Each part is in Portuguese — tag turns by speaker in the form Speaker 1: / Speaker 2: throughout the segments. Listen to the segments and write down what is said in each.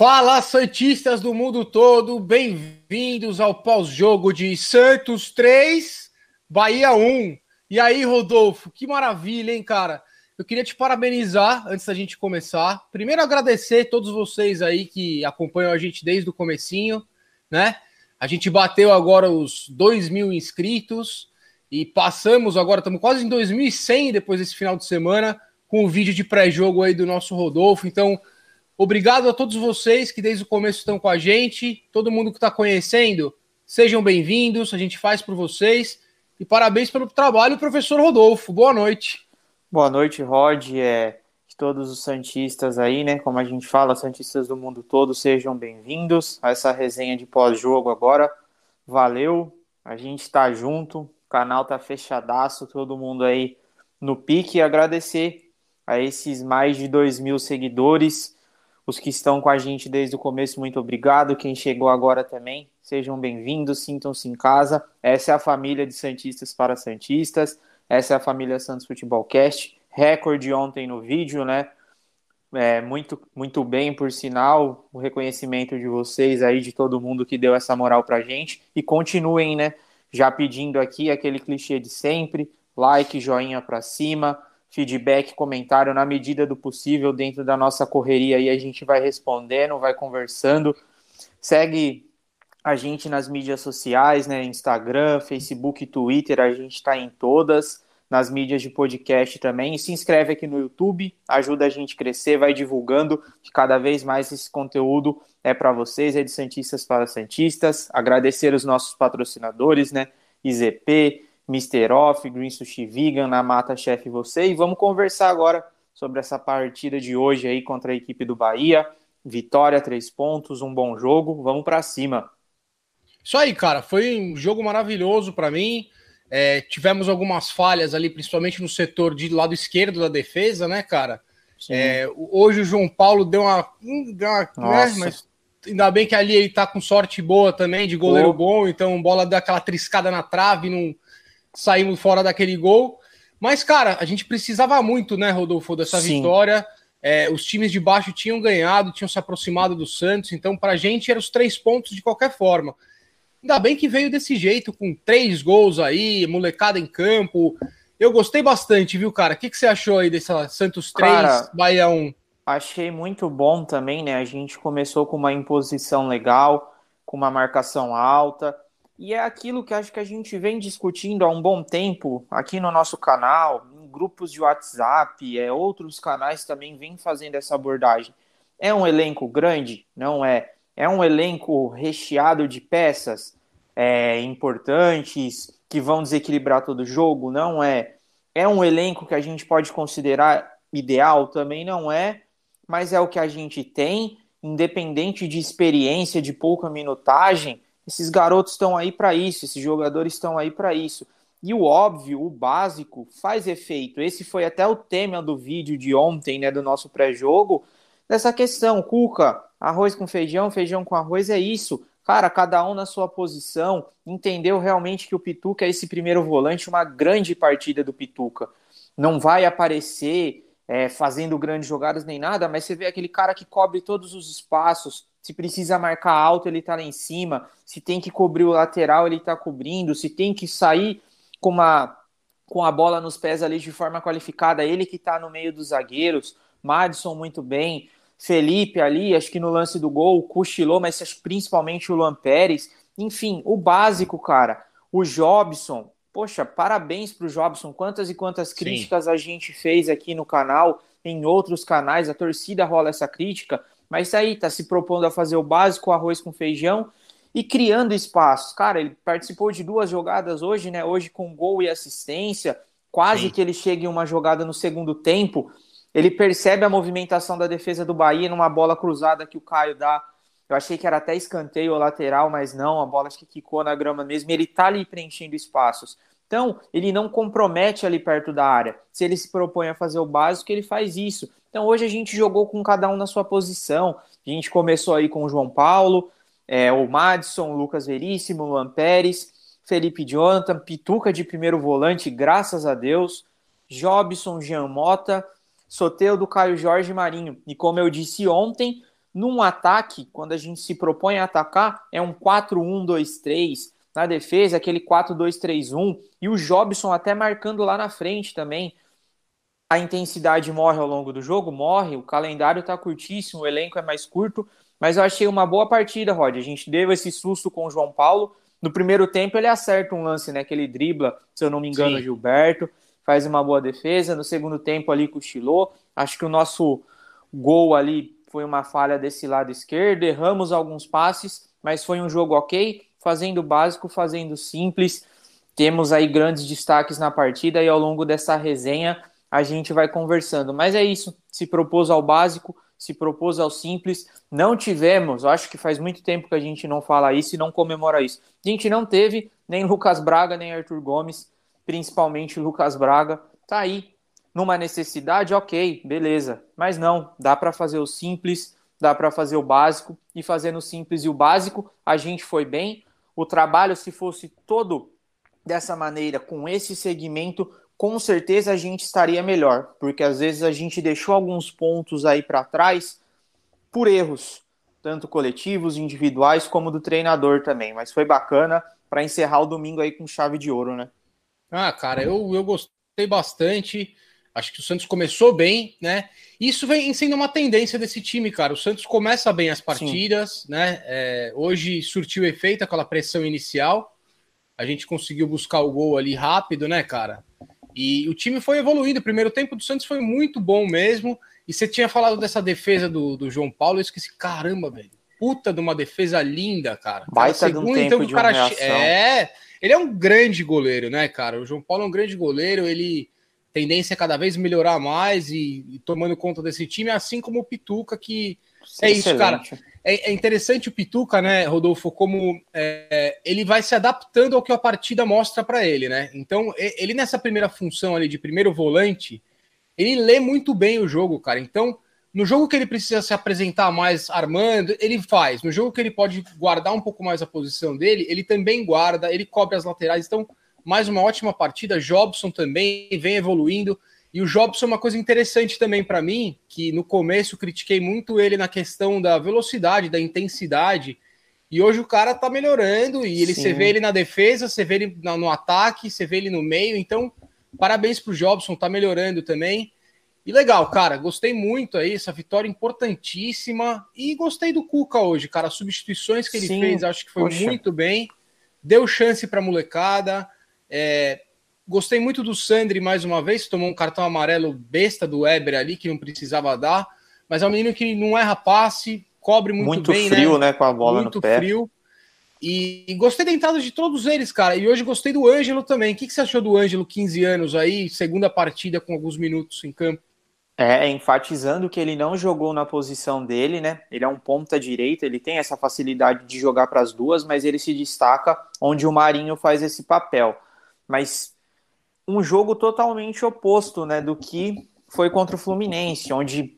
Speaker 1: Fala, Santistas do mundo todo, bem-vindos ao pós-jogo de Santos 3, Bahia 1. E aí, Rodolfo, que maravilha, hein, cara? Eu queria te parabenizar antes da gente começar. Primeiro, agradecer a todos vocês aí que acompanham a gente desde o comecinho, né? A gente bateu agora os 2 mil inscritos e passamos agora, estamos quase em 2.100 depois desse final de semana, com o vídeo de pré-jogo aí do nosso Rodolfo. Então, Obrigado a todos vocês que desde o começo estão com a gente, todo mundo que está conhecendo, sejam bem-vindos, a gente faz por vocês. E parabéns pelo trabalho, professor Rodolfo. Boa noite.
Speaker 2: Boa noite, Rod. É, todos os Santistas aí, né? Como a gente fala, Santistas do mundo todo, sejam bem-vindos a essa resenha de pós-jogo agora. Valeu, a gente está junto, o canal tá fechadaço, todo mundo aí no pique. E agradecer a esses mais de dois mil seguidores os que estão com a gente desde o começo, muito obrigado. Quem chegou agora também, sejam bem-vindos, sintam-se em casa. Essa é a família de Santistas para Santistas. Essa é a família Santos Futebol Cast. Recorde ontem no vídeo, né? É, muito, muito bem, por sinal, o reconhecimento de vocês aí, de todo mundo que deu essa moral pra gente. E continuem, né? Já pedindo aqui aquele clichê de sempre: like, joinha pra cima feedback, comentário na medida do possível dentro da nossa correria aí a gente vai respondendo, vai conversando. Segue a gente nas mídias sociais, né, Instagram, Facebook, Twitter, a gente está em todas, nas mídias de podcast também. E se inscreve aqui no YouTube, ajuda a gente a crescer, vai divulgando que cada vez mais esse conteúdo é para vocês, é de Santistas para Santistas. Agradecer os nossos patrocinadores, né, IZP, Mr. Off, Green Sushi Vegan, na Mata Chef Você. E vamos conversar agora sobre essa partida de hoje aí contra a equipe do Bahia. Vitória, três pontos, um bom jogo. Vamos para cima.
Speaker 1: Isso aí, cara. Foi um jogo maravilhoso para mim. É, tivemos algumas falhas ali, principalmente no setor de lado esquerdo da defesa, né, cara? É, hoje o João Paulo deu uma. Deu uma né, mas ainda bem que ali ele tá com sorte boa também, de goleiro bom, então bola deu aquela triscada na trave, não saímos fora daquele gol. Mas, cara, a gente precisava muito, né, Rodolfo, dessa Sim. vitória. É, os times de baixo tinham ganhado, tinham se aproximado do Santos, então para a gente eram os três pontos de qualquer forma. Ainda bem que veio desse jeito, com três gols aí, molecada em campo. Eu gostei bastante, viu, cara? O que, que você achou aí dessa Santos 3, cara, Bahia 1?
Speaker 2: Achei muito bom também, né? A gente começou com uma imposição legal, com uma marcação alta. E é aquilo que acho que a gente vem discutindo há um bom tempo aqui no nosso canal, em grupos de WhatsApp, é, outros canais também vêm fazendo essa abordagem. É um elenco grande? Não é. É um elenco recheado de peças é, importantes que vão desequilibrar todo o jogo? Não é. É um elenco que a gente pode considerar ideal? Também não é. Mas é o que a gente tem, independente de experiência, de pouca minutagem esses garotos estão aí para isso, esses jogadores estão aí para isso. E o óbvio, o básico, faz efeito. Esse foi até o tema do vídeo de ontem, né, do nosso pré-jogo, dessa questão. Cuca, arroz com feijão, feijão com arroz é isso. Cara, cada um na sua posição, entendeu realmente que o Pituca é esse primeiro volante, uma grande partida do Pituca. Não vai aparecer é, fazendo grandes jogadas nem nada, mas você vê aquele cara que cobre todos os espaços, se precisa marcar alto, ele tá lá em cima. Se tem que cobrir o lateral, ele tá cobrindo. Se tem que sair com uma com a bola nos pés ali de forma qualificada, ele que tá no meio dos zagueiros. Madison muito bem. Felipe ali, acho que no lance do gol, cochilou, mas principalmente o Luan Pérez. Enfim, o básico, cara. O Jobson, poxa, parabéns pro Jobson. Quantas e quantas críticas Sim. a gente fez aqui no canal, em outros canais, a torcida rola essa crítica mas tá aí, tá se propondo a fazer o básico, arroz com feijão e criando espaços. Cara, ele participou de duas jogadas hoje, né? Hoje com gol e assistência. Quase Sim. que ele chega em uma jogada no segundo tempo. Ele percebe a movimentação da defesa do Bahia numa bola cruzada que o Caio dá. Eu achei que era até escanteio ou lateral, mas não, a bola acho que quicou na grama mesmo. Ele tá ali preenchendo espaços. Então, ele não compromete ali perto da área. Se ele se propõe a fazer o básico, ele faz isso. Então, hoje a gente jogou com cada um na sua posição. A gente começou aí com o João Paulo, é, o Madison, o Lucas Veríssimo, Luan Pérez, Felipe Jonathan, Pituca de primeiro volante, graças a Deus, Jobson, Jean Mota, Soteudo, Caio Jorge Marinho. E como eu disse ontem, Num ataque, quando a gente se propõe a atacar, é um 4-1-2-3. Na defesa, aquele 4-2-3-1. E o Jobson até marcando lá na frente também. A intensidade morre ao longo do jogo? Morre. O calendário tá curtíssimo, o elenco é mais curto. Mas eu achei uma boa partida, Rod. A gente deu esse susto com o João Paulo. No primeiro tempo, ele acerta um lance, né? Que ele dribla, se eu não me engano, Sim. Gilberto. Faz uma boa defesa. No segundo tempo, ali cochilou. Acho que o nosso gol ali foi uma falha desse lado esquerdo, erramos alguns passes, mas foi um jogo ok, fazendo básico, fazendo simples. Temos aí grandes destaques na partida e ao longo dessa resenha a gente vai conversando. Mas é isso, se propôs ao básico, se propôs ao simples. Não tivemos, acho que faz muito tempo que a gente não fala isso e não comemora isso. A gente não teve nem Lucas Braga, nem Arthur Gomes, principalmente Lucas Braga. Tá aí, numa necessidade, ok, beleza. Mas não, dá para fazer o simples, dá para fazer o básico, e fazendo o simples e o básico, a gente foi bem. O trabalho, se fosse todo dessa maneira, com esse segmento, com certeza a gente estaria melhor, porque às vezes a gente deixou alguns pontos aí para trás por erros, tanto coletivos, individuais, como do treinador também. Mas foi bacana para encerrar o domingo aí com chave de ouro, né?
Speaker 1: Ah, cara, eu, eu gostei bastante. Acho que o Santos começou bem, né? Isso vem sendo uma tendência desse time, cara. O Santos começa bem as partidas, Sim. né? É, hoje surtiu efeito aquela pressão inicial. A gente conseguiu buscar o gol ali rápido, né, cara? E o time foi evoluindo. O primeiro tempo do Santos foi muito bom mesmo. E você tinha falado dessa defesa do, do João Paulo, eu esqueci, caramba, velho. Puta de uma defesa linda, cara.
Speaker 2: Baita segundo, de um tempo então, de cara,
Speaker 1: É, ele é um grande goleiro, né, cara? O João Paulo é um grande goleiro, ele tendência a cada vez melhorar mais e, e, tomando conta desse time, assim como o Pituca, que é isso, cara. É, é, interessante o Pituca, né, Rodolfo, como é, ele vai se adaptando ao que a partida mostra para ele, né? Então, ele nessa primeira função ali de primeiro volante, ele lê muito bem o jogo, cara. Então, no jogo que ele precisa se apresentar mais armando, ele faz. No jogo que ele pode guardar um pouco mais a posição dele, ele também guarda, ele cobre as laterais. Então, mais uma ótima partida. Jobson também vem evoluindo. E o Jobson é uma coisa interessante também para mim, que no começo critiquei muito ele na questão da velocidade, da intensidade. E hoje o cara tá melhorando e ele você vê ele na defesa, você vê ele no ataque, você vê ele no meio. Então, parabéns pro Jobson, tá melhorando também. E legal, cara, gostei muito aí, essa vitória importantíssima. E gostei do Cuca hoje, cara. As substituições que ele Sim, fez, acho que foi poxa. muito bem. Deu chance pra molecada. É, gostei muito do Sandri mais uma vez, tomou um cartão amarelo besta do Weber ali, que não precisava dar, mas é um menino que não erra passe, cobre muito, muito bem,
Speaker 2: né? frio, né? né? Com a bola
Speaker 1: muito
Speaker 2: no pé.
Speaker 1: frio. E, e, gostei da entrada de todos eles, cara. E hoje gostei do Ângelo também. O que, que você achou do Ângelo, 15 anos aí, segunda partida com alguns minutos em campo?
Speaker 2: É, enfatizando que ele não jogou na posição dele, né? Ele é um ponta direita, ele tem essa facilidade de jogar para as duas, mas ele se destaca onde o Marinho faz esse papel mas um jogo totalmente oposto, né, do que foi contra o Fluminense, onde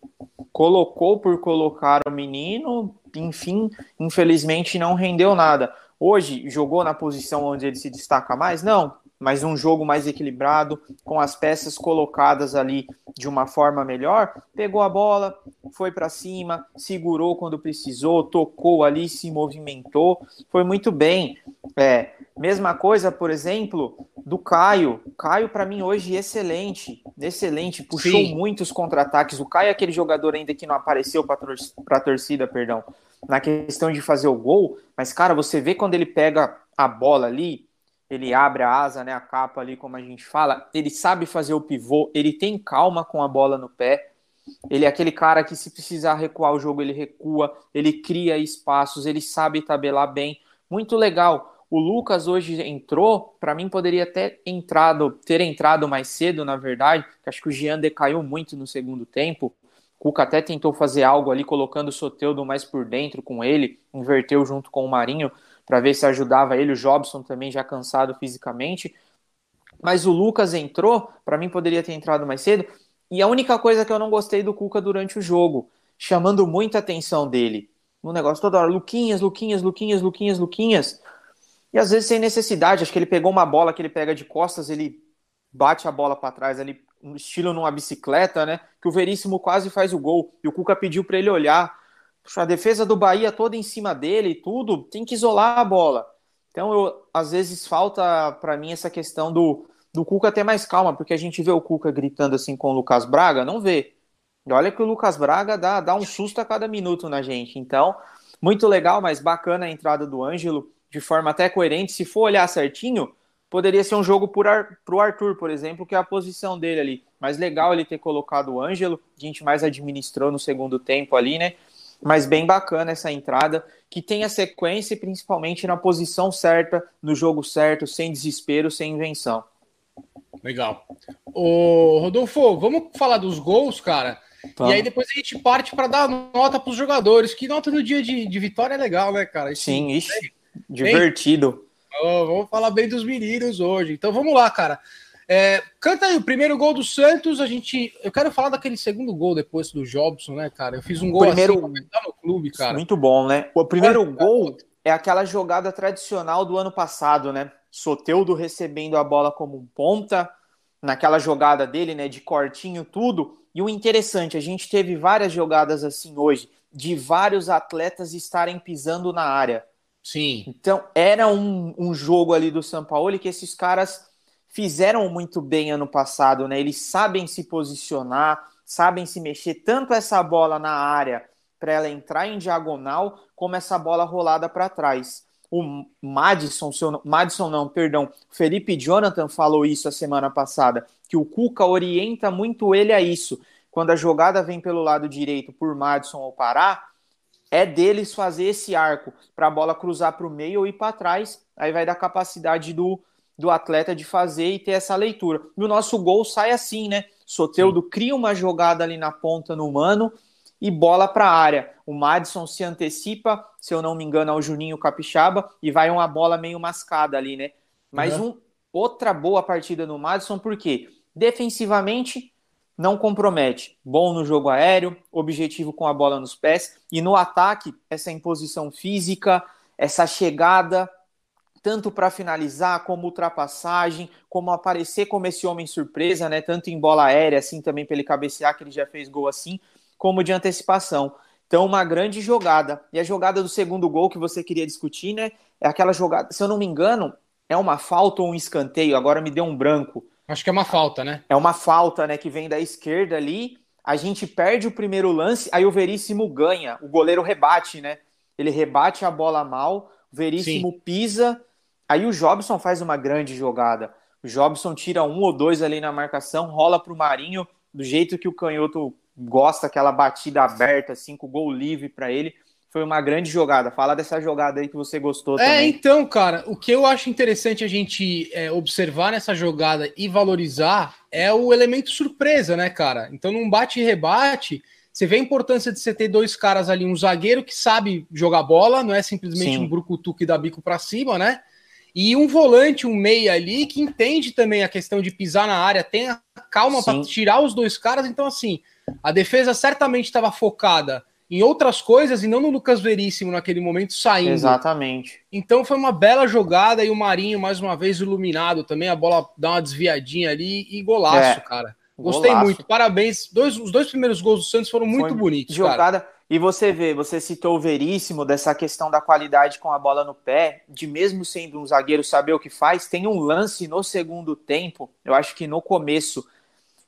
Speaker 2: colocou por colocar o menino, enfim, infelizmente não rendeu nada. Hoje jogou na posição onde ele se destaca mais? Não, mas um jogo mais equilibrado, com as peças colocadas ali de uma forma melhor, pegou a bola, foi para cima, segurou quando precisou, tocou ali, se movimentou, foi muito bem. É, mesma coisa, por exemplo, do Caio. Caio, para mim, hoje, excelente. Excelente. Puxou Sim. muitos contra-ataques. O Caio é aquele jogador ainda que não apareceu para a torcida, perdão, na questão de fazer o gol. Mas, cara, você vê quando ele pega a bola ali, ele abre a asa, né, a capa ali, como a gente fala, ele sabe fazer o pivô, ele tem calma com a bola no pé, ele é aquele cara que se precisar recuar o jogo, ele recua, ele cria espaços, ele sabe tabelar bem, muito legal. O Lucas hoje entrou, para mim poderia ter entrado, ter entrado mais cedo, na verdade, acho que o Jean decaiu muito no segundo tempo, o Cuca até tentou fazer algo ali, colocando o Soteudo mais por dentro com ele, inverteu junto com o Marinho, para ver se ajudava ele. O Jobson também já cansado fisicamente. Mas o Lucas entrou, para mim poderia ter entrado mais cedo. E a única coisa que eu não gostei do Cuca durante o jogo, chamando muita atenção dele, no negócio toda hora, Luquinhas, Luquinhas, Luquinhas, Luquinhas, Luquinhas. E às vezes sem necessidade, acho que ele pegou uma bola que ele pega de costas, ele bate a bola para trás ali, estilo numa bicicleta, né? Que o Veríssimo quase faz o gol. E o Cuca pediu para ele olhar a defesa do Bahia toda em cima dele e tudo, tem que isolar a bola. Então, eu, às vezes falta para mim essa questão do, do Cuca ter mais calma, porque a gente vê o Cuca gritando assim com o Lucas Braga, não vê. E olha que o Lucas Braga dá, dá um susto a cada minuto na gente. Então, muito legal, mas bacana a entrada do Ângelo, de forma até coerente. Se for olhar certinho, poderia ser um jogo para o Arthur, por exemplo, que é a posição dele ali. Mas legal ele ter colocado o Ângelo, a gente mais administrou no segundo tempo ali, né? mas bem bacana essa entrada, que tem a sequência principalmente na posição certa, no jogo certo, sem desespero, sem invenção.
Speaker 1: Legal. Ô, Rodolfo, vamos falar dos gols, cara. E aí depois a gente parte para dar nota para os jogadores. Que nota no dia de, de vitória é legal, né, cara?
Speaker 2: Esse, Sim, isso. Divertido.
Speaker 1: Oh, vamos falar bem dos meninos hoje. Então vamos lá, cara. É, canta aí o primeiro gol do Santos. A gente, eu quero falar daquele segundo gol depois do Jobson, né, cara? Eu fiz um gol
Speaker 2: primeiro, assim no clube, cara. Muito bom, né? O primeiro é, gol é aquela jogada tradicional do ano passado, né? Soteudo recebendo a bola como um ponta, naquela jogada dele, né, de cortinho tudo. E o interessante, a gente teve várias jogadas assim hoje, de vários atletas estarem pisando na área.
Speaker 1: Sim.
Speaker 2: Então, era um, um jogo ali do São Paulo que esses caras fizeram muito bem ano passado, né? Eles sabem se posicionar, sabem se mexer, tanto essa bola na área para ela entrar em diagonal, como essa bola rolada para trás. O Madison, seu, Madison não, perdão, Felipe Jonathan falou isso a semana passada, que o Cuca orienta muito ele a isso. Quando a jogada vem pelo lado direito por Madison ou Pará, é deles fazer esse arco para a bola cruzar para o meio ou ir para trás. Aí vai dar capacidade do, do atleta de fazer e ter essa leitura. E o nosso gol sai assim, né? Soteudo Sim. cria uma jogada ali na ponta no mano e bola para a área. O Madison se antecipa, se eu não me engano, ao Juninho Capixaba e vai uma bola meio mascada ali, né? Mas uhum. um, outra boa partida no Madison, porque defensivamente não compromete. Bom no jogo aéreo, objetivo com a bola nos pés e no ataque, essa imposição física, essa chegada, tanto para finalizar, como ultrapassagem, como aparecer como esse homem surpresa, né? Tanto em bola aérea, assim também para ele cabecear, que ele já fez gol assim, como de antecipação. Então, uma grande jogada. E a jogada do segundo gol que você queria discutir, né? É aquela jogada, se eu não me engano, é uma falta ou um escanteio, agora me deu um branco.
Speaker 1: Acho que é uma falta, né?
Speaker 2: É uma falta, né? Que vem da esquerda ali. A gente perde o primeiro lance, aí o Veríssimo ganha. O goleiro rebate, né? Ele rebate a bola mal, o Veríssimo Sim. pisa Aí o Jobson faz uma grande jogada. O Jobson tira um ou dois ali na marcação, rola para o Marinho, do jeito que o canhoto gosta, aquela batida aberta, assim, com o gol livre para ele. Foi uma grande jogada. Fala dessa jogada aí que você gostou é, também.
Speaker 1: É, então, cara, o que eu acho interessante a gente é, observar nessa jogada e valorizar é o elemento surpresa, né, cara? Então, num bate e rebate, você vê a importância de você ter dois caras ali, um zagueiro que sabe jogar bola, não é simplesmente Sim. um brucutu que dá bico para cima, né? E um volante, um meia ali, que entende também a questão de pisar na área, tem a calma para tirar os dois caras. Então, assim, a defesa certamente estava focada em outras coisas e não no Lucas Veríssimo naquele momento saindo.
Speaker 2: Exatamente.
Speaker 1: Então foi uma bela jogada e o Marinho, mais uma vez, iluminado também. A bola dá uma desviadinha ali e golaço, é, cara. Gostei golaço. muito. Parabéns. Dois, os dois primeiros gols do Santos foram muito foi bonitos.
Speaker 2: Jogada. Cara. E você vê, você citou o Veríssimo dessa questão da qualidade com a bola no pé, de mesmo sendo um zagueiro saber o que faz. Tem um lance no segundo tempo, eu acho que no começo,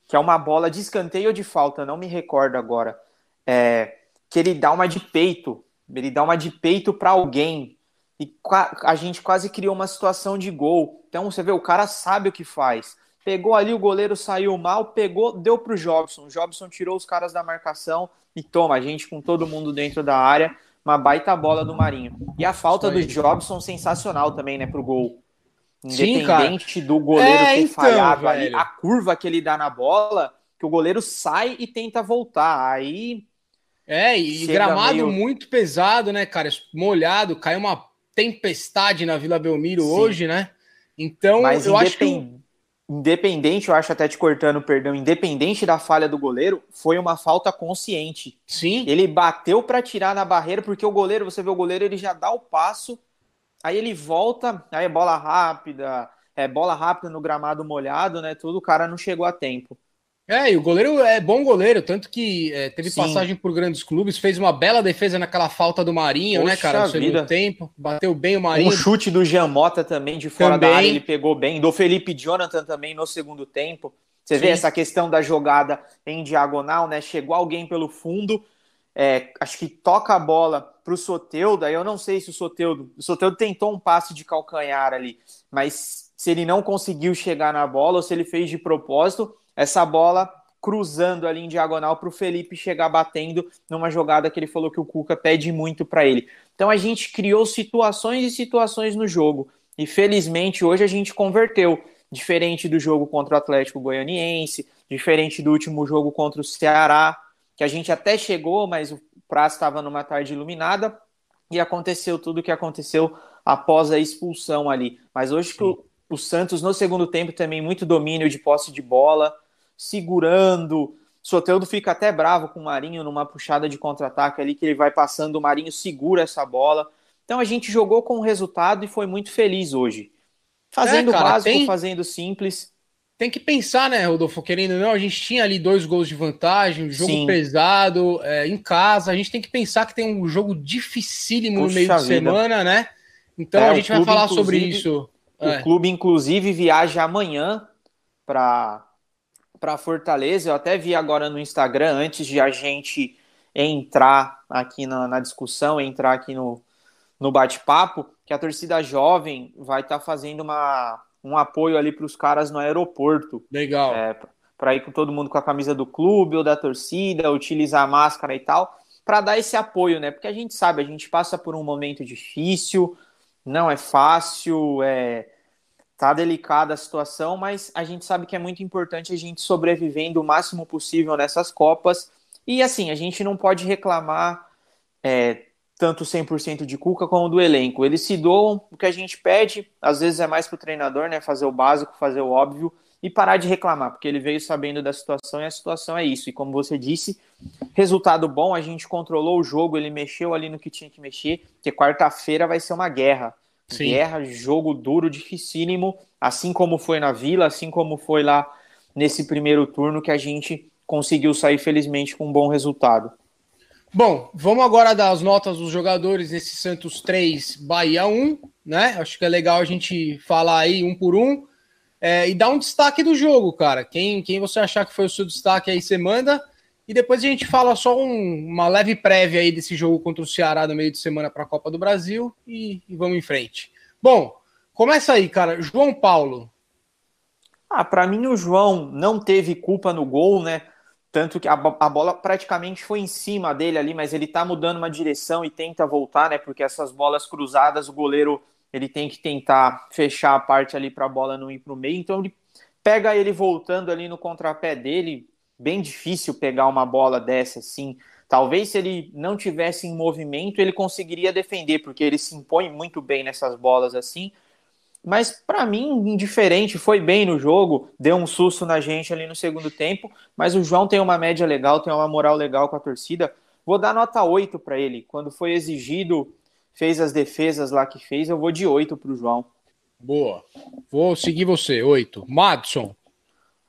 Speaker 2: que é uma bola de escanteio ou de falta, não me recordo agora, é, que ele dá uma de peito, ele dá uma de peito para alguém. E a gente quase criou uma situação de gol. Então você vê, o cara sabe o que faz. Pegou ali, o goleiro saiu mal, pegou, deu para o Jobson. O Jobson tirou os caras da marcação e toma, a gente com todo mundo dentro da área, uma baita bola do Marinho. E a falta do Jobson sensacional também, né, pro gol. Independente Sim, do goleiro é, ter então, falhado velho. ali, a curva que ele dá na bola, que o goleiro sai e tenta voltar. Aí.
Speaker 1: É, e gramado meio... muito pesado, né, cara? Molhado, caiu uma tempestade na Vila Belmiro Sim. hoje, né? Então,
Speaker 2: Mas eu acho que independente, eu acho até te cortando, perdão, independente da falha do goleiro, foi uma falta consciente.
Speaker 1: Sim.
Speaker 2: Ele bateu para tirar na barreira, porque o goleiro, você vê o goleiro, ele já dá o passo, aí ele volta, aí é bola rápida, é bola rápida no gramado molhado, né? Tudo, o cara não chegou a tempo.
Speaker 1: É, e o goleiro é bom goleiro, tanto que é, teve Sim. passagem por grandes clubes, fez uma bela defesa naquela falta do Marinho, Poxa né, cara, no segundo vida. tempo, bateu bem o Marinho. Um
Speaker 2: chute do Jean Mota também, de fora também. da área, ele pegou bem, do Felipe Jonathan também no segundo tempo. Você Sim. vê essa questão da jogada em diagonal, né? Chegou alguém pelo fundo, é, acho que toca a bola para o Soteudo, aí eu não sei se o Soteudo, o Soteudo tentou um passe de calcanhar ali, mas se ele não conseguiu chegar na bola ou se ele fez de propósito, essa bola cruzando ali em diagonal para o Felipe chegar batendo numa jogada que ele falou que o Cuca pede muito para ele. Então a gente criou situações e situações no jogo e felizmente hoje a gente converteu, diferente do jogo contra o Atlético Goianiense, diferente do último jogo contra o Ceará, que a gente até chegou, mas o prazo estava numa tarde iluminada e aconteceu tudo o que aconteceu após a expulsão ali. Mas hoje que o, o Santos no segundo tempo também muito domínio de posse de bola, segurando. Soteudo fica até bravo com o Marinho numa puxada de contra-ataque ali que ele vai passando, o Marinho segura essa bola. Então a gente jogou com o resultado e foi muito feliz hoje. Fazendo é, cara, básico, tem... fazendo simples
Speaker 1: tem que pensar, né, Rodolfo? Querendo ou não, a gente tinha ali dois gols de vantagem, jogo Sim. pesado, é, em casa. A gente tem que pensar que tem um jogo dificílimo Puxa no meio de vida. semana, né? Então é, a gente vai falar sobre isso.
Speaker 2: O é. clube, inclusive, viaja amanhã para para Fortaleza. Eu até vi agora no Instagram, antes de a gente entrar aqui na, na discussão, entrar aqui no, no bate-papo, que a torcida jovem vai estar tá fazendo uma um apoio ali para os caras no aeroporto.
Speaker 1: Legal.
Speaker 2: É, para ir com todo mundo com a camisa do clube ou da torcida, utilizar a máscara e tal, para dar esse apoio, né? Porque a gente sabe, a gente passa por um momento difícil, não é fácil, é tá delicada a situação, mas a gente sabe que é muito importante a gente sobrevivendo o máximo possível nessas copas. E assim, a gente não pode reclamar é, tanto 100% de Cuca como do elenco. Eles se doam, o que a gente pede, às vezes é mais para o treinador, né, fazer o básico, fazer o óbvio e parar de reclamar, porque ele veio sabendo da situação e a situação é isso. E como você disse, resultado bom, a gente controlou o jogo, ele mexeu ali no que tinha que mexer, porque quarta-feira vai ser uma guerra. Sim. Guerra, jogo duro, dificílimo, assim como foi na Vila, assim como foi lá nesse primeiro turno que a gente conseguiu sair felizmente com um bom resultado.
Speaker 1: Bom, vamos agora dar as notas dos jogadores nesse Santos 3, Bahia 1, né? Acho que é legal a gente falar aí um por um é, e dar um destaque do jogo, cara. Quem, quem você achar que foi o seu destaque aí, você manda. E depois a gente fala só um, uma leve prévia aí desse jogo contra o Ceará no meio de semana para a Copa do Brasil e, e vamos em frente. Bom, começa aí, cara. João Paulo.
Speaker 2: Ah, para mim o João não teve culpa no gol, né? Tanto que a, a, bola praticamente foi em cima dele ali, mas ele tá mudando uma direção e tenta voltar, né? Porque essas bolas cruzadas, o goleiro ele tem que tentar fechar a parte ali para a bola não ir para o meio. Então ele pega ele voltando ali no contrapé dele. Bem difícil pegar uma bola dessa assim. Talvez se ele não tivesse em movimento, ele conseguiria defender, porque ele se impõe muito bem nessas bolas assim. Mas para mim, indiferente, foi bem no jogo, deu um susto na gente ali no segundo tempo, mas o João tem uma média legal, tem uma moral legal com a torcida. Vou dar nota 8 para ele. Quando foi exigido, fez as defesas lá que fez, eu vou de 8 para o João.
Speaker 1: Boa. Vou seguir você, 8. Madison.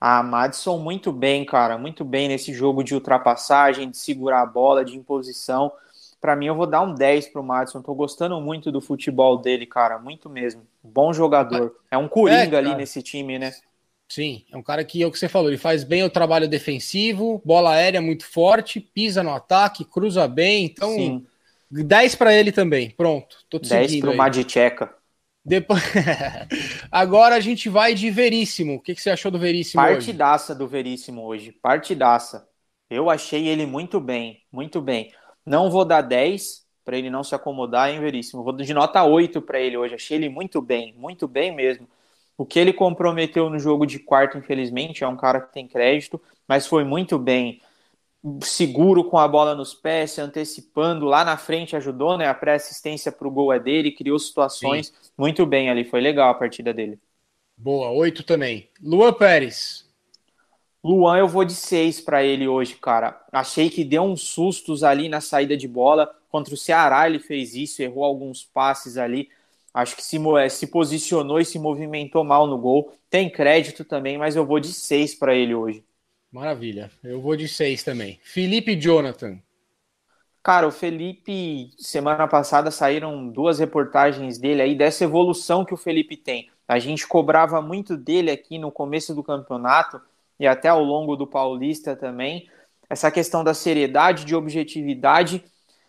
Speaker 2: Ah, Madison muito bem, cara, muito bem nesse jogo de ultrapassagem, de segurar a bola, de imposição. Para mim, eu vou dar um 10 pro Madison. Tô gostando muito do futebol dele, cara. Muito mesmo. Bom jogador. É um coringa é, ali nesse time, né?
Speaker 1: Sim, é um cara que é o que você falou, ele faz bem o trabalho defensivo, bola aérea muito forte, pisa no ataque, cruza bem, então Sim. 10 para ele também. Pronto,
Speaker 2: tô te 10 pro Madicheca.
Speaker 1: Depois... Agora a gente vai de Veríssimo. O que, que você achou do Veríssimo
Speaker 2: Partidaça hoje? do Veríssimo hoje, partidaça. Eu achei ele muito bem, muito bem. Não vou dar 10 para ele não se acomodar, hein, Veríssimo? Vou de nota 8 para ele hoje. Achei ele muito bem, muito bem mesmo. O que ele comprometeu no jogo de quarto, infelizmente, é um cara que tem crédito, mas foi muito bem. Seguro com a bola nos pés, se antecipando, lá na frente ajudou, né? A pré-assistência para o gol é dele, criou situações Sim. muito bem ali. Foi legal a partida dele.
Speaker 1: Boa, 8 também. Luan Pérez.
Speaker 2: Luan, eu vou de seis para ele hoje, cara. Achei que deu uns sustos ali na saída de bola. Contra o Ceará ele fez isso, errou alguns passes ali. Acho que se, é, se posicionou e se movimentou mal no gol. Tem crédito também, mas eu vou de seis para ele hoje.
Speaker 1: Maravilha. Eu vou de seis também. Felipe Jonathan.
Speaker 2: Cara, o Felipe, semana passada saíram duas reportagens dele aí dessa evolução que o Felipe tem. A gente cobrava muito dele aqui no começo do campeonato e até ao longo do Paulista também. Essa questão da seriedade, de objetividade,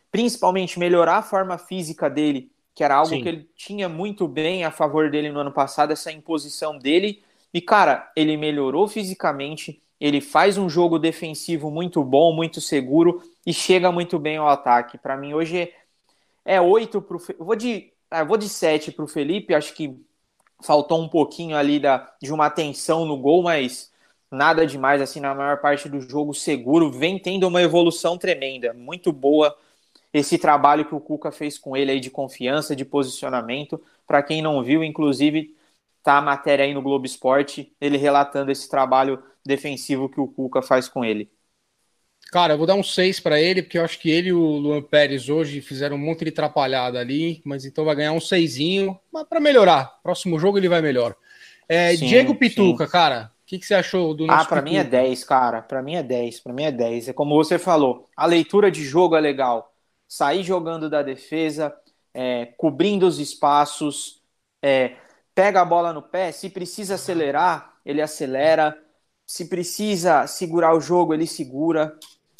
Speaker 2: principalmente melhorar a forma física dele, que era algo Sim. que ele tinha muito bem a favor dele no ano passado, essa imposição dele. E, cara, ele melhorou fisicamente, ele faz um jogo defensivo muito bom, muito seguro e chega muito bem ao ataque. Para mim, hoje é oito para o. Vou de, ah, vou de sete para o Felipe, acho que faltou um pouquinho ali da, de uma atenção no gol, mas nada demais assim na maior parte do jogo seguro, vem tendo uma evolução tremenda, muito boa esse trabalho que o Cuca fez com ele aí de confiança, de posicionamento. Para quem não viu, inclusive tá a matéria aí no Globo Esporte, ele relatando esse trabalho defensivo que o Cuca faz com ele.
Speaker 1: Cara, eu vou dar um 6 para ele, porque eu acho que ele e o Luan Pérez hoje fizeram um monte de atrapalhada ali, mas então vai ganhar um 6 para melhorar. Próximo jogo ele vai melhor. É, sim, Diego Pituca, sim. cara, o que, que, você achou do
Speaker 2: nosso Ah, para mim é 10, cara. Para mim é 10, para mim é 10. É como você falou, a leitura de jogo é legal. Sair jogando da defesa, é, cobrindo os espaços, é, pega a bola no pé, se precisa acelerar, ele acelera. Se precisa segurar o jogo, ele segura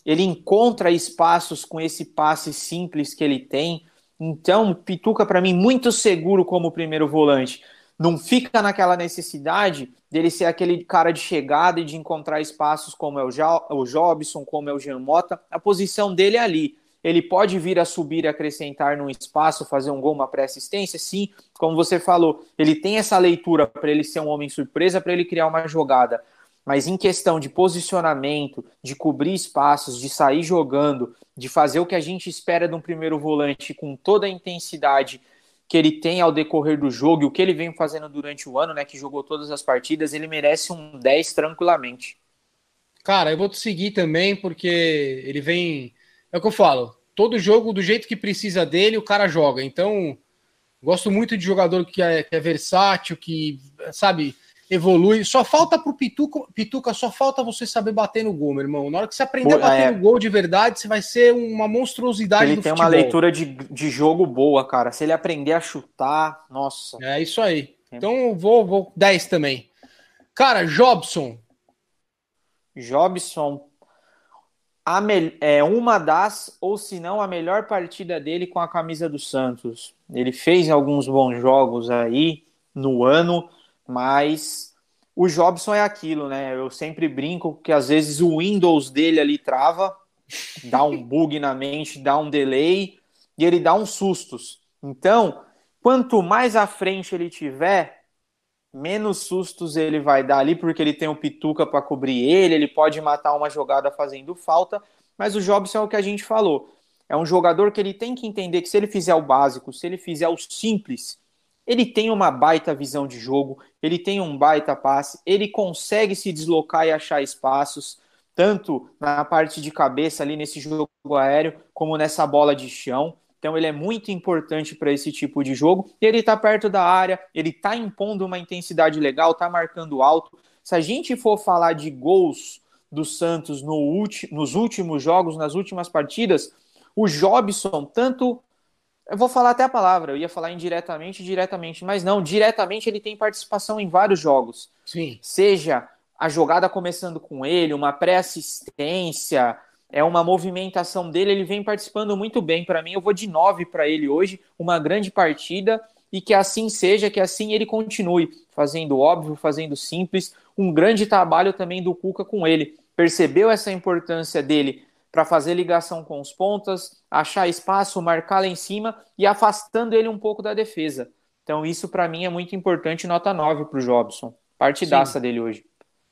Speaker 2: ele encontra espaços com esse passe simples que ele tem. Então, Pituca, para mim, muito seguro como primeiro volante. Não fica naquela necessidade dele ser aquele cara de chegada e de encontrar espaços como é o, jo o Jobson, como é o Jean Mota. A posição dele é ali. Ele pode vir a subir acrescentar num espaço, fazer um gol, uma pré-assistência? Sim, como você falou, ele tem essa leitura para ele ser um homem surpresa, para ele criar uma jogada. Mas em questão de posicionamento, de cobrir espaços, de sair jogando, de fazer o que a gente espera de um primeiro volante com toda a intensidade que ele tem ao decorrer do jogo e o que ele vem fazendo durante o ano, né, que jogou todas as partidas, ele merece um 10 tranquilamente.
Speaker 1: Cara, eu vou te seguir também porque ele vem, é o que eu falo, todo jogo do jeito que precisa dele, o cara joga. Então, gosto muito de jogador que é, que é versátil, que, sabe, evolui. Só falta pro Pituca, Pituca, só falta você saber bater no gol, meu irmão. Na hora que você aprender a bater é... no gol de verdade, você vai ser uma monstruosidade
Speaker 2: Ele tem futebol. uma leitura de, de jogo boa, cara. Se ele aprender a chutar, nossa.
Speaker 1: É isso aí. Então vou, vou 10 também. Cara, Jobson.
Speaker 2: Jobson a me... é uma das, ou se não, a melhor partida dele com a camisa do Santos. Ele fez alguns bons jogos aí no ano mas o Jobson é aquilo, né? Eu sempre brinco que às vezes o Windows dele ali trava, dá um bug na mente, dá um delay e ele dá uns sustos. Então, quanto mais à frente ele tiver, menos sustos ele vai dar ali, porque ele tem o Pituca para cobrir ele, ele pode matar uma jogada fazendo falta, mas o Jobson é o que a gente falou. É um jogador que ele tem que entender que se ele fizer o básico, se ele fizer o simples, ele tem uma baita visão de jogo, ele tem um baita passe, ele consegue se deslocar e achar espaços, tanto na parte de cabeça ali nesse jogo aéreo, como nessa bola de chão. Então ele é muito importante para esse tipo de jogo. Ele está perto da área, ele está impondo uma intensidade legal, está marcando alto. Se a gente for falar de gols do Santos no nos últimos jogos, nas últimas partidas, o Jobson, tanto eu vou falar até a palavra, eu ia falar indiretamente, diretamente, mas não, diretamente ele tem participação em vários jogos.
Speaker 1: Sim.
Speaker 2: Seja a jogada começando com ele, uma pré-assistência, é uma movimentação dele, ele vem participando muito bem. Para mim, eu vou de 9 para ele hoje, uma grande partida e que assim seja, que assim ele continue fazendo óbvio, fazendo simples, um grande trabalho também do Cuca com ele. Percebeu essa importância dele para fazer ligação com os pontas, achar espaço, marcar lá em cima e afastando ele um pouco da defesa. Então, isso para mim é muito importante. Nota 9 para o Jobson. Partidaça Sim. dele hoje.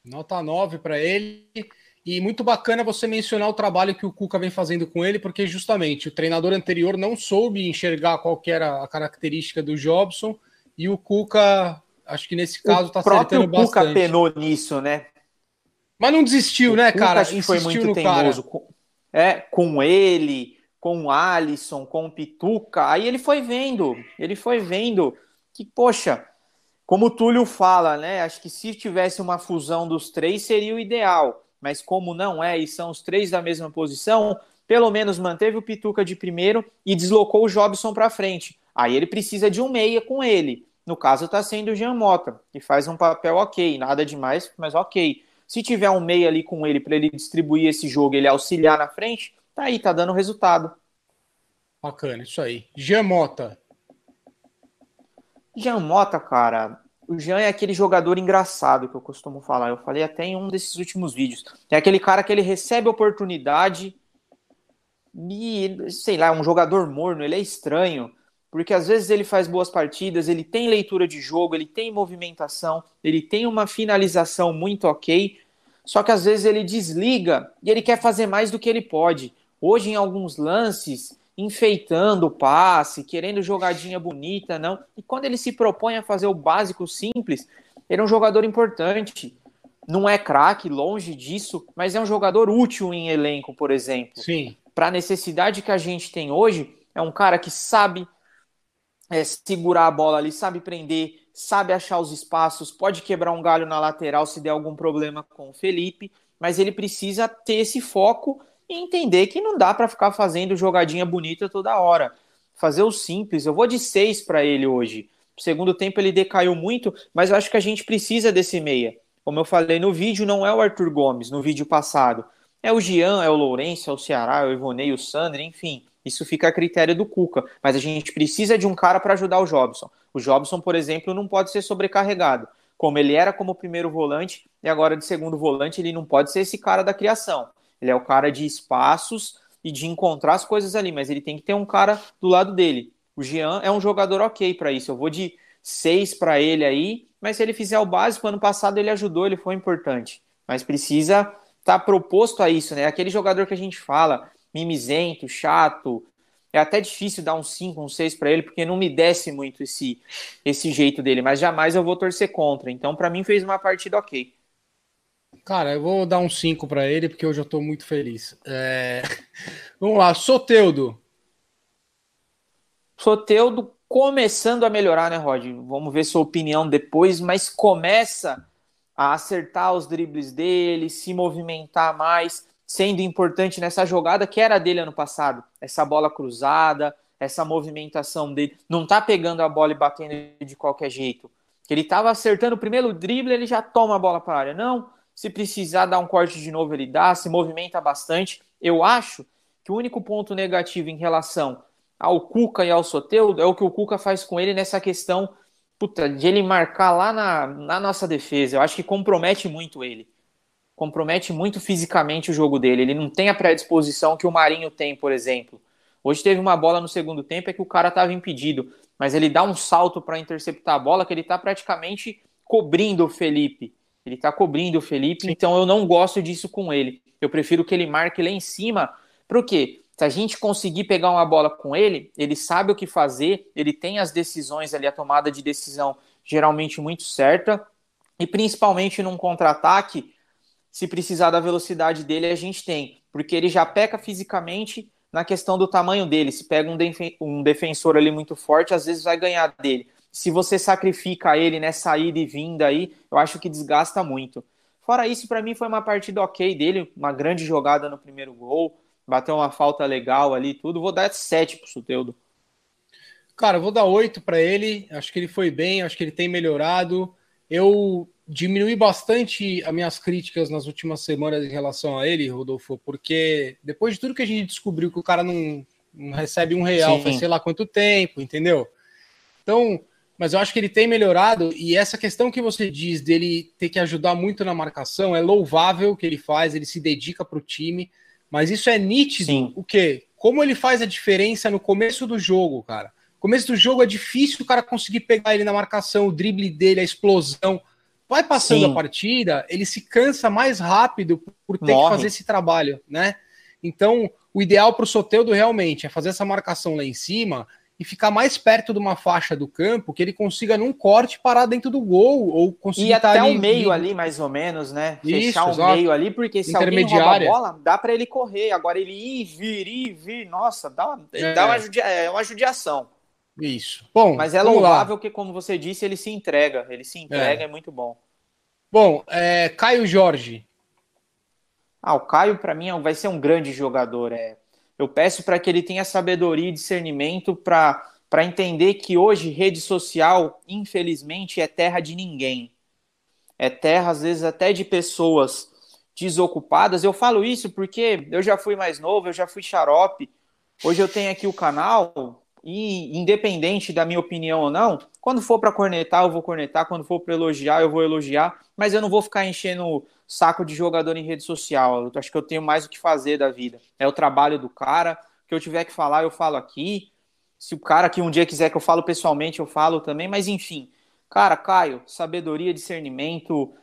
Speaker 1: Nota 9 para ele. E muito bacana você mencionar o trabalho que o Cuca vem fazendo com ele, porque justamente o treinador anterior não soube enxergar qual era a característica do Jobson e o Cuca, acho que nesse caso está acertando bastante. O Cuca
Speaker 2: penou nisso, né?
Speaker 1: Mas não desistiu, o né, Cuca cara? Insistiu
Speaker 2: foi muito teimoso. Cara é, com ele, com o Alisson, com o Pituca. Aí ele foi vendo, ele foi vendo que, poxa, como o Túlio fala, né? Acho que se tivesse uma fusão dos três seria o ideal. mas como não é e são os três da mesma posição, pelo menos manteve o Pituca de primeiro e deslocou o Jobson para frente. Aí ele precisa de um meia com ele. No caso, está sendo o Jean Mota, que faz um papel ok, nada demais, mas ok. Se tiver um meia ali com ele para ele distribuir esse jogo, ele auxiliar na frente, tá aí, tá dando resultado.
Speaker 1: Bacana, isso aí. Jean Mota.
Speaker 2: Jean Mota, cara, o Jean é aquele jogador engraçado que eu costumo falar. Eu falei até em um desses últimos vídeos. É aquele cara que ele recebe oportunidade e, sei lá, é um jogador morno, ele é estranho, porque às vezes ele faz boas partidas, ele tem leitura de jogo, ele tem movimentação, ele tem uma finalização muito ok, só que às vezes ele desliga e ele quer fazer mais do que ele pode. Hoje, em alguns lances, enfeitando o passe, querendo jogadinha bonita, não. E quando ele se propõe a fazer o básico simples, ele é um jogador importante. Não é craque, longe disso, mas é um jogador útil em elenco, por exemplo.
Speaker 1: Sim.
Speaker 2: Para a necessidade que a gente tem hoje, é um cara que sabe é, segurar a bola ali, sabe prender, sabe achar os espaços, pode quebrar um galho na lateral se der algum problema com o Felipe, mas ele precisa ter esse foco e entender que não dá para ficar fazendo jogadinha bonita toda hora. Fazer o simples. Eu vou de seis para ele hoje. Segundo tempo ele decaiu muito, mas eu acho que a gente precisa desse meia. Como eu falei no vídeo, não é o Arthur Gomes no vídeo passado. É o Gian, é o Lourenço, é o Ceará, é o Ivonei, o Sandro, enfim. Isso fica a critério do Cuca. Mas a gente precisa de um cara para ajudar o Jobson. O Jobson, por exemplo, não pode ser sobrecarregado. Como ele era como primeiro volante e agora de segundo volante, ele não pode ser esse cara da criação. Ele é o cara de espaços e de encontrar as coisas ali, mas ele tem que ter um cara do lado dele. O Jean é um jogador ok para isso. Eu vou de seis para ele aí, mas se ele fizer o básico, ano passado ele ajudou, ele foi importante. Mas precisa estar tá proposto a isso, né? Aquele jogador que a gente fala, mimizento, chato, é até difícil dar um 5, um 6 para ele, porque não me desce muito esse, esse jeito dele, mas jamais eu vou torcer contra. Então, para mim, fez uma partida ok.
Speaker 1: Cara, eu vou dar um 5 para ele, porque hoje eu tô muito feliz. É... Vamos lá, Soteudo.
Speaker 2: Soteudo começando a melhorar, né, Rod? Vamos ver sua opinião depois, mas começa a acertar os dribles dele, se movimentar mais, sendo importante nessa jogada que era dele ano passado. Essa bola cruzada, essa movimentação dele. Não tá pegando a bola e batendo de qualquer jeito. Ele tava acertando o primeiro drible, ele já toma a bola para a área. Não, se precisar dar um corte de novo, ele dá, se movimenta bastante. Eu acho que o único ponto negativo em relação ao Cuca e ao Soteudo é o que o Cuca faz com ele nessa questão puta, de ele marcar lá na, na nossa defesa. Eu acho que compromete muito ele. Compromete muito fisicamente o jogo dele. Ele não tem a predisposição que o Marinho tem, por exemplo. Hoje teve uma bola no segundo tempo é que o cara estava impedido, mas ele dá um salto para interceptar a bola que ele está praticamente cobrindo o Felipe. Ele tá cobrindo o Felipe, Sim. então eu não gosto disso com ele. Eu prefiro que ele marque lá em cima. O quê? Se a gente conseguir pegar uma bola com ele, ele sabe o que fazer, ele tem as decisões ali, a tomada de decisão geralmente muito certa, e principalmente num contra-ataque, se precisar da velocidade dele, a gente tem, porque ele já peca fisicamente na questão do tamanho dele. Se pega um, um defensor ali muito forte, às vezes vai ganhar dele se você sacrifica ele nessa ida e vinda aí, eu acho que desgasta muito. Fora isso, para mim foi uma partida ok dele, uma grande jogada no primeiro gol, bateu uma falta legal ali tudo. Vou dar 7 pro Soteudo.
Speaker 1: Cara, vou dar 8 para ele. Acho que ele foi bem, acho que ele tem melhorado. Eu diminui bastante as minhas críticas nas últimas semanas em relação a ele, Rodolfo, porque depois de tudo que a gente descobriu que o cara não, não recebe um real Sim. faz sei lá quanto tempo, entendeu? Então, mas eu acho que ele tem melhorado e essa questão que você diz dele ter que ajudar muito na marcação é louvável que ele faz, ele se dedica para o time, mas isso é nítido. Sim. O quê? Como ele faz a diferença no começo do jogo, cara? começo do jogo é difícil o cara conseguir pegar ele na marcação, o drible dele, a explosão. Vai passando Sim. a partida, ele se cansa mais rápido por ter Morre. que fazer esse trabalho, né? Então, o ideal para o Soteudo realmente é fazer essa marcação lá em cima e ficar mais perto de uma faixa do campo que ele consiga num corte parar dentro do gol ou conseguir
Speaker 2: e até o meio ali mais ou menos, né? Isso, Fechar o meio ali porque se alguém rouba a bola dá para ele correr. Agora ele ir, vir, ir, vir, nossa, dá é. dá uma, judia, é uma judiação.
Speaker 1: Isso. Bom,
Speaker 2: mas é louvável que como você disse ele se entrega, ele se entrega, é, é muito bom.
Speaker 1: Bom, é, Caio Jorge.
Speaker 2: Ah, o Caio, para mim, vai ser um grande jogador. É. Eu peço para que ele tenha sabedoria e discernimento para entender que hoje rede social, infelizmente, é terra de ninguém. É terra, às vezes, até de pessoas desocupadas. Eu falo isso porque eu já fui mais novo, eu já fui xarope. Hoje eu tenho aqui o canal e, independente da minha opinião ou não, quando for para cornetar, eu vou cornetar. Quando for para elogiar, eu vou elogiar. Mas eu não vou ficar enchendo saco de jogador em rede social. Eu acho que eu tenho mais o que fazer da vida. É o trabalho do cara. O que eu tiver que falar, eu falo aqui. Se o cara que um dia quiser que eu falo pessoalmente, eu falo também. Mas enfim, cara, Caio, sabedoria, discernimento,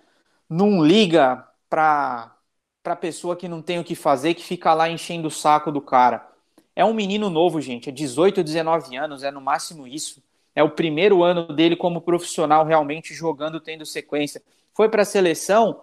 Speaker 2: não liga para para pessoa que não tem o que fazer, que fica lá enchendo o saco do cara. É um menino novo, gente, é 18, 19 anos, é no máximo isso. É o primeiro ano dele como profissional realmente jogando, tendo sequência. Foi para a seleção,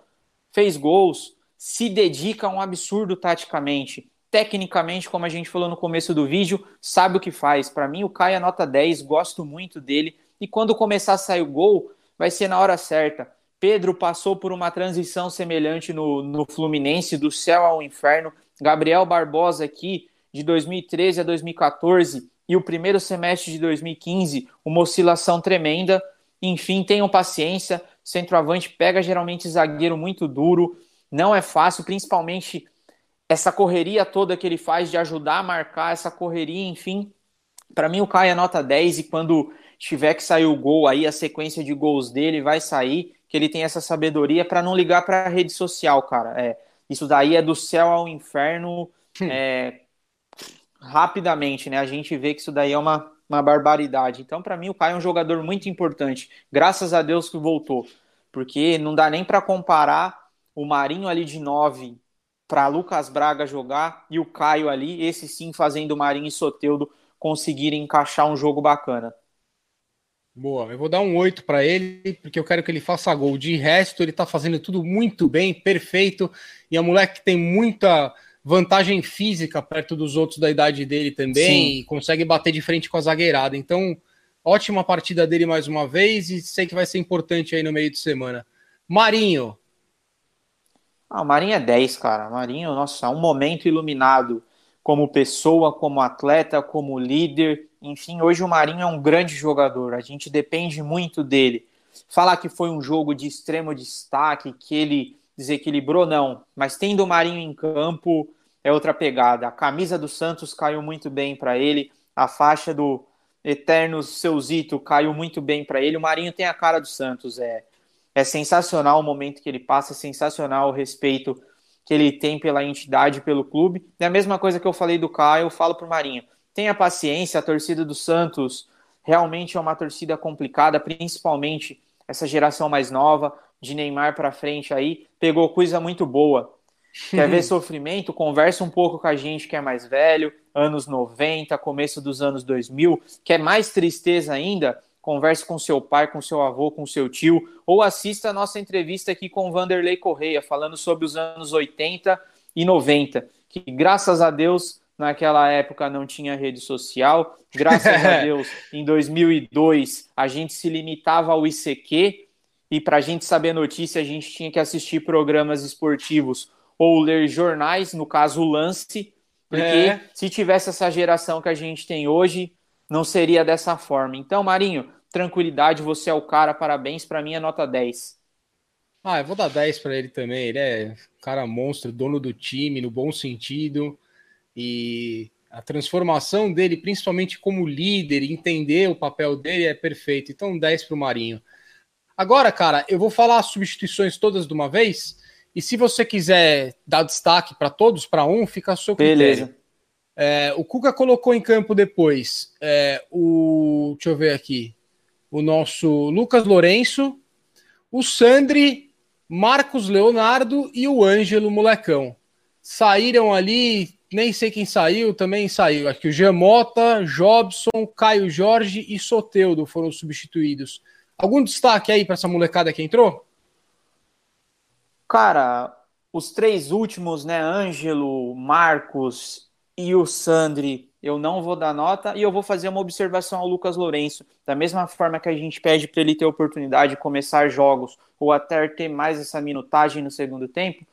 Speaker 2: fez gols, se dedica a um absurdo taticamente. Tecnicamente, como a gente falou no começo do vídeo, sabe o que faz. Para mim, o Caio é nota 10, gosto muito dele. E quando começar a sair o gol, vai ser na hora certa. Pedro passou por uma transição semelhante no, no Fluminense, do céu ao inferno. Gabriel Barbosa aqui, de 2013 a 2014, e o primeiro semestre de 2015, uma oscilação tremenda. Enfim, tenham paciência, centroavante pega geralmente zagueiro muito duro, não é fácil, principalmente essa correria toda que ele faz de ajudar a marcar essa correria, enfim. Para mim, o Caio é nota 10 e quando tiver que sair o gol aí, a sequência de gols dele vai sair, que ele tem essa sabedoria para não ligar para a rede social, cara. É, isso daí é do céu ao inferno hum. é, rapidamente, né? A gente vê que isso daí é uma uma barbaridade. Então, para mim, o Caio é um jogador muito importante. Graças a Deus que voltou, porque não dá nem para comparar o Marinho ali de 9 para Lucas Braga jogar e o Caio ali, esse sim fazendo o Marinho e Soteudo conseguirem encaixar um jogo bacana.
Speaker 1: Boa, eu vou dar um 8 para ele, porque eu quero que ele faça gol. De resto, ele tá fazendo tudo muito bem, perfeito, e é um moleque que tem muita vantagem física perto dos outros da idade dele também, Sim. e consegue bater de frente com a zagueirada. Então, ótima partida dele mais uma vez, e sei que vai ser importante aí no meio de semana. Marinho.
Speaker 2: Ah, o Marinho é 10, cara. Marinho, nossa, é um momento iluminado como pessoa, como atleta, como líder. Enfim, hoje o Marinho é um grande jogador. A gente depende muito dele. Falar que foi um jogo de extremo destaque, que ele desequilibrou, não. Mas tendo o Marinho em campo, é outra pegada. A camisa do Santos caiu muito bem para ele, a faixa do Eterno Seuzito caiu muito bem para ele. O Marinho tem a cara do Santos, é é sensacional o momento que ele passa, é sensacional o respeito que ele tem pela entidade, pelo clube. É a mesma coisa que eu falei do Caio, eu falo pro Marinho. Tenha paciência, a torcida do Santos realmente é uma torcida complicada, principalmente essa geração mais nova, de Neymar para frente aí, pegou coisa muito boa. Quer ver sofrimento? Conversa um pouco com a gente que é mais velho, anos 90, começo dos anos 2000. Quer mais tristeza ainda? Converse com seu pai, com seu avô, com seu tio, ou assista a nossa entrevista aqui com Vanderlei Correia, falando sobre os anos 80 e 90, que graças a Deus naquela época não tinha rede social, graças a Deus em 2002 a gente se limitava ao ICQ, e para a gente saber notícia a gente tinha que assistir programas esportivos ou ler jornais, no caso o Lance, porque é. se tivesse essa geração que a gente tem hoje, não seria dessa forma. Então, Marinho, tranquilidade, você é o cara, parabéns, para mim é nota 10.
Speaker 1: Ah, eu vou dar 10 para ele também. Ele é cara monstro, dono do time, no bom sentido. E a transformação dele, principalmente como líder, entender o papel dele é perfeito. Então, 10 para o Marinho. Agora, cara, eu vou falar as substituições todas de uma vez e se você quiser dar destaque para todos, para um, fica a seu critério. Beleza. É, o Cuca colocou em campo depois é, o. Deixa eu ver aqui. O nosso Lucas Lourenço, o Sandri, Marcos Leonardo e o Ângelo Molecão. Saíram ali, nem sei quem saiu, também saiu. Que o Jamota, Jobson, Caio Jorge e Soteudo foram substituídos. Algum destaque aí para essa molecada que entrou?
Speaker 2: Cara, os três últimos, né, Ângelo, Marcos e o Sandri, eu não vou dar nota e eu vou fazer uma observação ao Lucas Lourenço. Da mesma forma que a gente pede para ele ter oportunidade de começar jogos ou até ter mais essa minutagem no segundo tempo,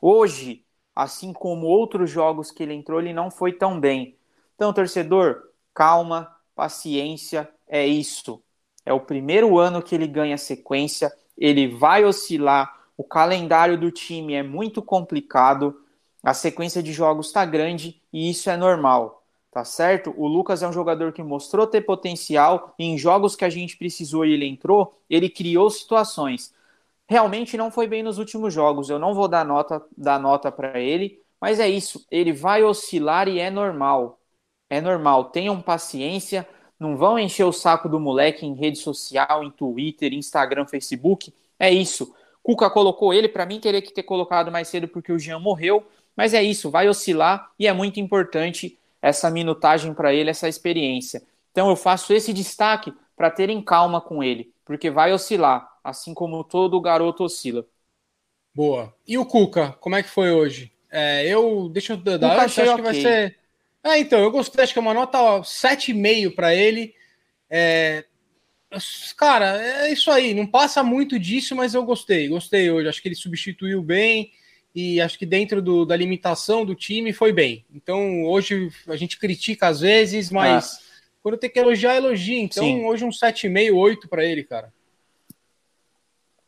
Speaker 2: hoje assim como outros jogos que ele entrou, ele não foi tão bem. Então, torcedor, calma, paciência, é isso. É o primeiro ano que ele ganha sequência, ele vai oscilar, o calendário do time é muito complicado, a sequência de jogos está grande e isso é normal, tá certo? O Lucas é um jogador que mostrou ter potencial, e em jogos que a gente precisou e ele entrou, ele criou situações. Realmente não foi bem nos últimos jogos, eu não vou dar nota, dar nota para ele, mas é isso, ele vai oscilar e é normal. É normal, tenham paciência, não vão encher o saco do moleque em rede social, em Twitter, Instagram, Facebook. É isso. Cuca colocou ele, para mim teria que ter colocado mais cedo porque o Jean morreu, mas é isso, vai oscilar e é muito importante essa minutagem para ele, essa experiência. Então eu faço esse destaque para terem calma com ele, porque vai oscilar, assim como todo garoto oscila.
Speaker 1: Boa. E o Cuca, como é que foi hoje? É, eu deixa eu dar, eu acho okay. que vai ser ah, então, eu gostei, acho que é uma nota 7,5 para ele. É, cara, é isso aí, não passa muito disso, mas eu gostei, gostei hoje. Acho que ele substituiu bem e acho que dentro do, da limitação do time foi bem. Então, hoje a gente critica às vezes, mas ah. quando tem que elogiar, elogia. Então, Sim. hoje um 7,5, 8 para ele, cara.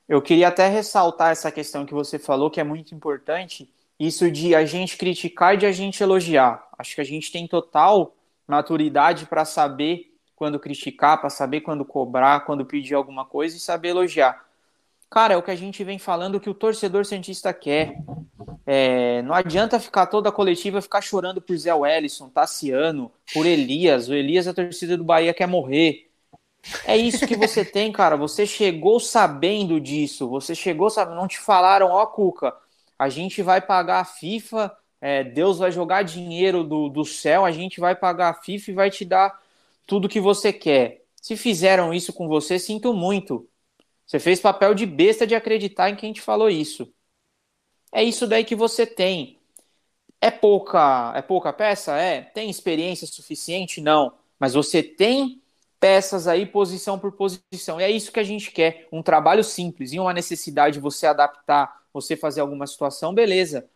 Speaker 2: Eu queria até ressaltar essa questão que você falou, que é muito importante isso de a gente criticar e de a gente elogiar. Acho que a gente tem total maturidade para saber quando criticar, para saber quando cobrar, quando pedir alguma coisa e saber elogiar. Cara, é o que a gente vem falando que o torcedor cientista quer. É, não adianta ficar toda a coletiva ficar chorando por Zé Wellison, Tassiano, por Elias. O Elias, a torcida do Bahia quer morrer. É isso que você tem, cara. Você chegou sabendo disso. Você chegou sabendo. Não te falaram, ó, Cuca, a gente vai pagar a FIFA, é, Deus vai jogar dinheiro do, do céu, a gente vai pagar a FIFA e vai te dar tudo que você quer. Se fizeram isso com você, sinto muito. Você fez papel de besta de acreditar em quem te falou isso. É isso daí que você tem. É pouca, é pouca peça? É. Tem experiência suficiente? Não. Mas você tem peças aí, posição por posição. E é isso que a gente quer. Um trabalho simples e uma necessidade de você adaptar você fazer alguma situação, beleza.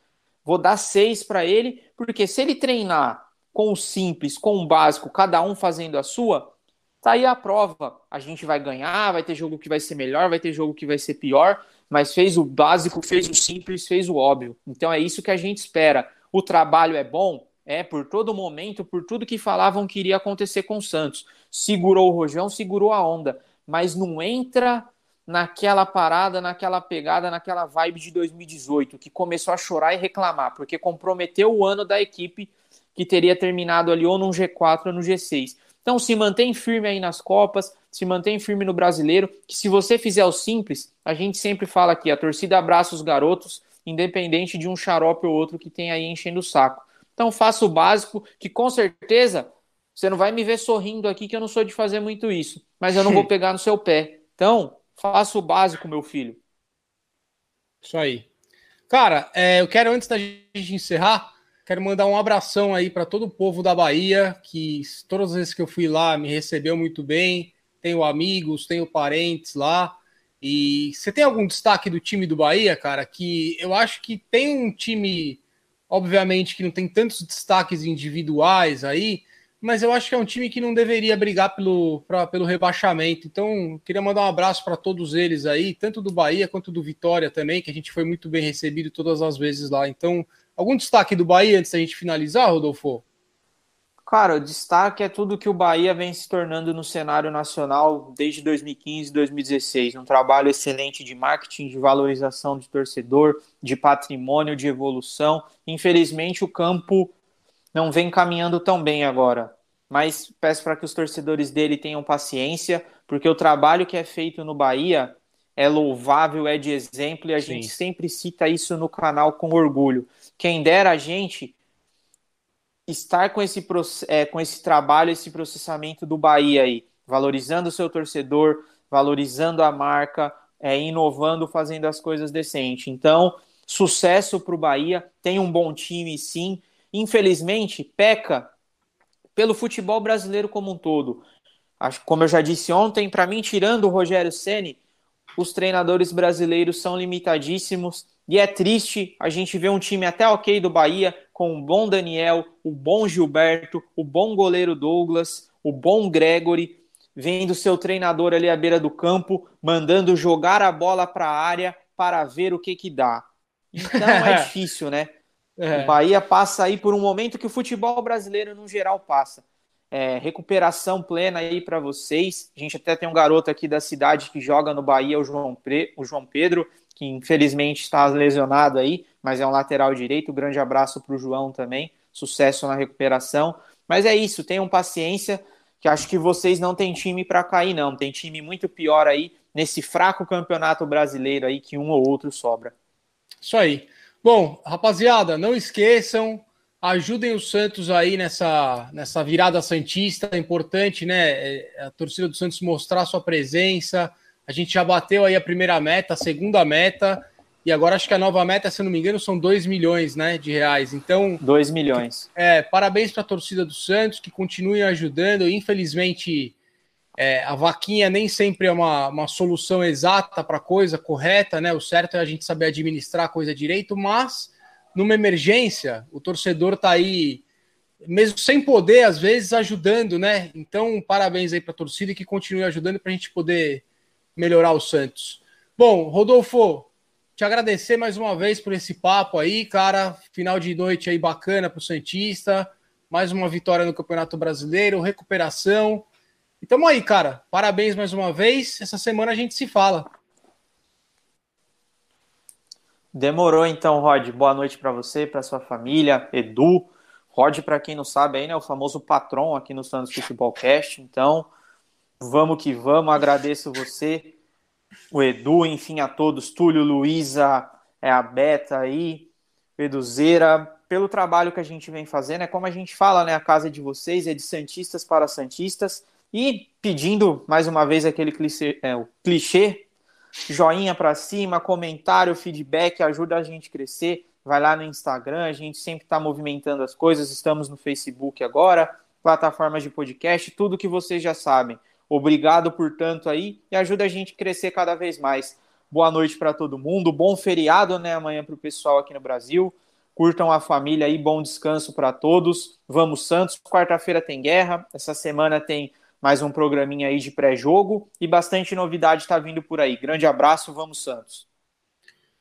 Speaker 2: Vou dar seis para ele, porque se ele treinar com o simples, com o básico, cada um fazendo a sua, tá aí a prova. A gente vai ganhar, vai ter jogo que vai ser melhor, vai ter jogo que vai ser pior, mas fez o básico, fez o simples, fez o óbvio. Então é isso que a gente espera. O trabalho é bom? É, por todo momento, por tudo que falavam que iria acontecer com o Santos. Segurou o rojão, segurou a onda, mas não entra naquela parada, naquela pegada, naquela vibe de 2018, que começou a chorar e reclamar, porque comprometeu o ano da equipe que teria terminado ali ou no G4 ou no G6. Então se mantém firme aí nas Copas, se mantém firme no Brasileiro, que se você fizer o simples, a gente sempre fala aqui, a torcida abraça os garotos, independente de um xarope ou outro que tem aí enchendo o saco. Então faça o básico, que com certeza você não vai me ver sorrindo aqui, que eu não sou de fazer muito isso, mas eu não vou pegar no seu pé. Então, Faça o básico, meu filho.
Speaker 1: Isso aí. Cara, é, eu quero, antes da gente encerrar, quero mandar um abração aí para todo o povo da Bahia, que todas as vezes que eu fui lá me recebeu muito bem. Tenho amigos, tenho parentes lá. E você tem algum destaque do time do Bahia, cara? Que eu acho que tem um time, obviamente, que não tem tantos destaques individuais aí, mas eu acho que é um time que não deveria brigar pelo, pra, pelo rebaixamento. Então, queria mandar um abraço para todos eles aí, tanto do Bahia quanto do Vitória também, que a gente foi muito bem recebido todas as vezes lá. Então, algum destaque do Bahia antes da gente finalizar, Rodolfo?
Speaker 2: Cara, o destaque é tudo que o Bahia vem se tornando no cenário nacional desde 2015, 2016. Um trabalho excelente de marketing, de valorização de torcedor, de patrimônio, de evolução. Infelizmente, o campo não vem caminhando tão bem agora. Mas peço para que os torcedores dele tenham paciência, porque o trabalho que é feito no Bahia é louvável, é de exemplo, e a Sim. gente sempre cita isso no canal com orgulho. Quem dera a gente estar com esse, é, com esse trabalho, esse processamento do Bahia aí, valorizando o seu torcedor, valorizando a marca, é, inovando, fazendo as coisas decentes. Então, sucesso para o Bahia, tem um bom time sim, infelizmente, peca pelo futebol brasileiro como um todo. Acho, como eu já disse ontem, para mim, tirando o Rogério Ceni, os treinadores brasileiros são limitadíssimos. E é triste a gente ver um time até ok do Bahia, com o bom Daniel, o bom Gilberto, o bom goleiro Douglas, o bom Gregory, vendo seu treinador ali à beira do campo, mandando jogar a bola para a área para ver o que que dá. Então é difícil, né? É. O Bahia passa aí por um momento que o futebol brasileiro, no geral, passa. É, recuperação plena aí para vocês. A gente até tem um garoto aqui da cidade que joga no Bahia, o João, Pre... o João Pedro, que infelizmente está lesionado aí, mas é um lateral direito. Um grande abraço para o João também. Sucesso na recuperação. Mas é isso, tenham paciência, que acho que vocês não têm time para cair, não. Tem time muito pior aí nesse fraco campeonato brasileiro aí que um ou outro sobra.
Speaker 1: Isso aí. Bom, rapaziada, não esqueçam, ajudem o Santos aí nessa, nessa virada Santista. É importante, né? É, a torcida do Santos mostrar sua presença. A gente já bateu aí a primeira meta, a segunda meta. E agora acho que a nova meta, se não me engano, são 2 milhões né, de reais. Então.
Speaker 2: 2 milhões.
Speaker 1: É, parabéns para a torcida do Santos, que continue ajudando. Infelizmente, é, a vaquinha nem sempre é uma, uma solução exata para a coisa correta, né? O certo é a gente saber administrar a coisa direito, mas numa emergência, o torcedor está aí, mesmo sem poder, às vezes, ajudando, né? Então, parabéns aí para a torcida que continue ajudando para a gente poder melhorar o Santos. Bom, Rodolfo, te agradecer mais uma vez por esse papo aí, cara. Final de noite aí bacana para o Santista. Mais uma vitória no Campeonato Brasileiro, recuperação. E tamo aí, cara. Parabéns mais uma vez. Essa semana a gente se fala.
Speaker 2: Demorou então, Rod. Boa noite para você, para sua família, Edu. Rod, para quem não sabe, aí, né, o famoso patrão aqui no Santos Futebol Cast. Então, vamos que vamos. Agradeço você, o Edu, enfim, a todos, Túlio, Luísa, é a Beta aí, Eduzeira, pelo trabalho que a gente vem fazendo. É como a gente fala, né? A casa de vocês é de Santistas para Santistas. E pedindo mais uma vez aquele clichê, é, clichê joinha para cima, comentário, feedback, ajuda a gente a crescer. Vai lá no Instagram, a gente sempre está movimentando as coisas. Estamos no Facebook agora, plataformas de podcast, tudo que vocês já sabem. Obrigado, portanto, aí e ajuda a gente a crescer cada vez mais. Boa noite para todo mundo, bom feriado né, amanhã para o pessoal aqui no Brasil. Curtam a família aí, bom descanso para todos. Vamos, Santos. Quarta-feira tem guerra, essa semana tem mais um programinha aí de pré-jogo e bastante novidade está vindo por aí. Grande abraço, vamos Santos.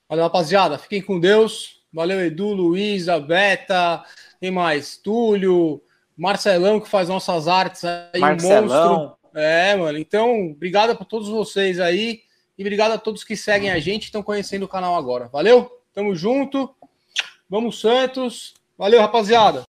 Speaker 1: Valeu, rapaziada. Fiquem com Deus. Valeu, Edu, Luísa, Beta, quem mais? Túlio, Marcelão, que faz nossas artes aí, Marcelão. um monstro. É, mano. Então, obrigado para todos vocês aí e obrigado a todos que seguem a gente e estão conhecendo o canal agora. Valeu? Tamo junto. Vamos, Santos. Valeu, rapaziada.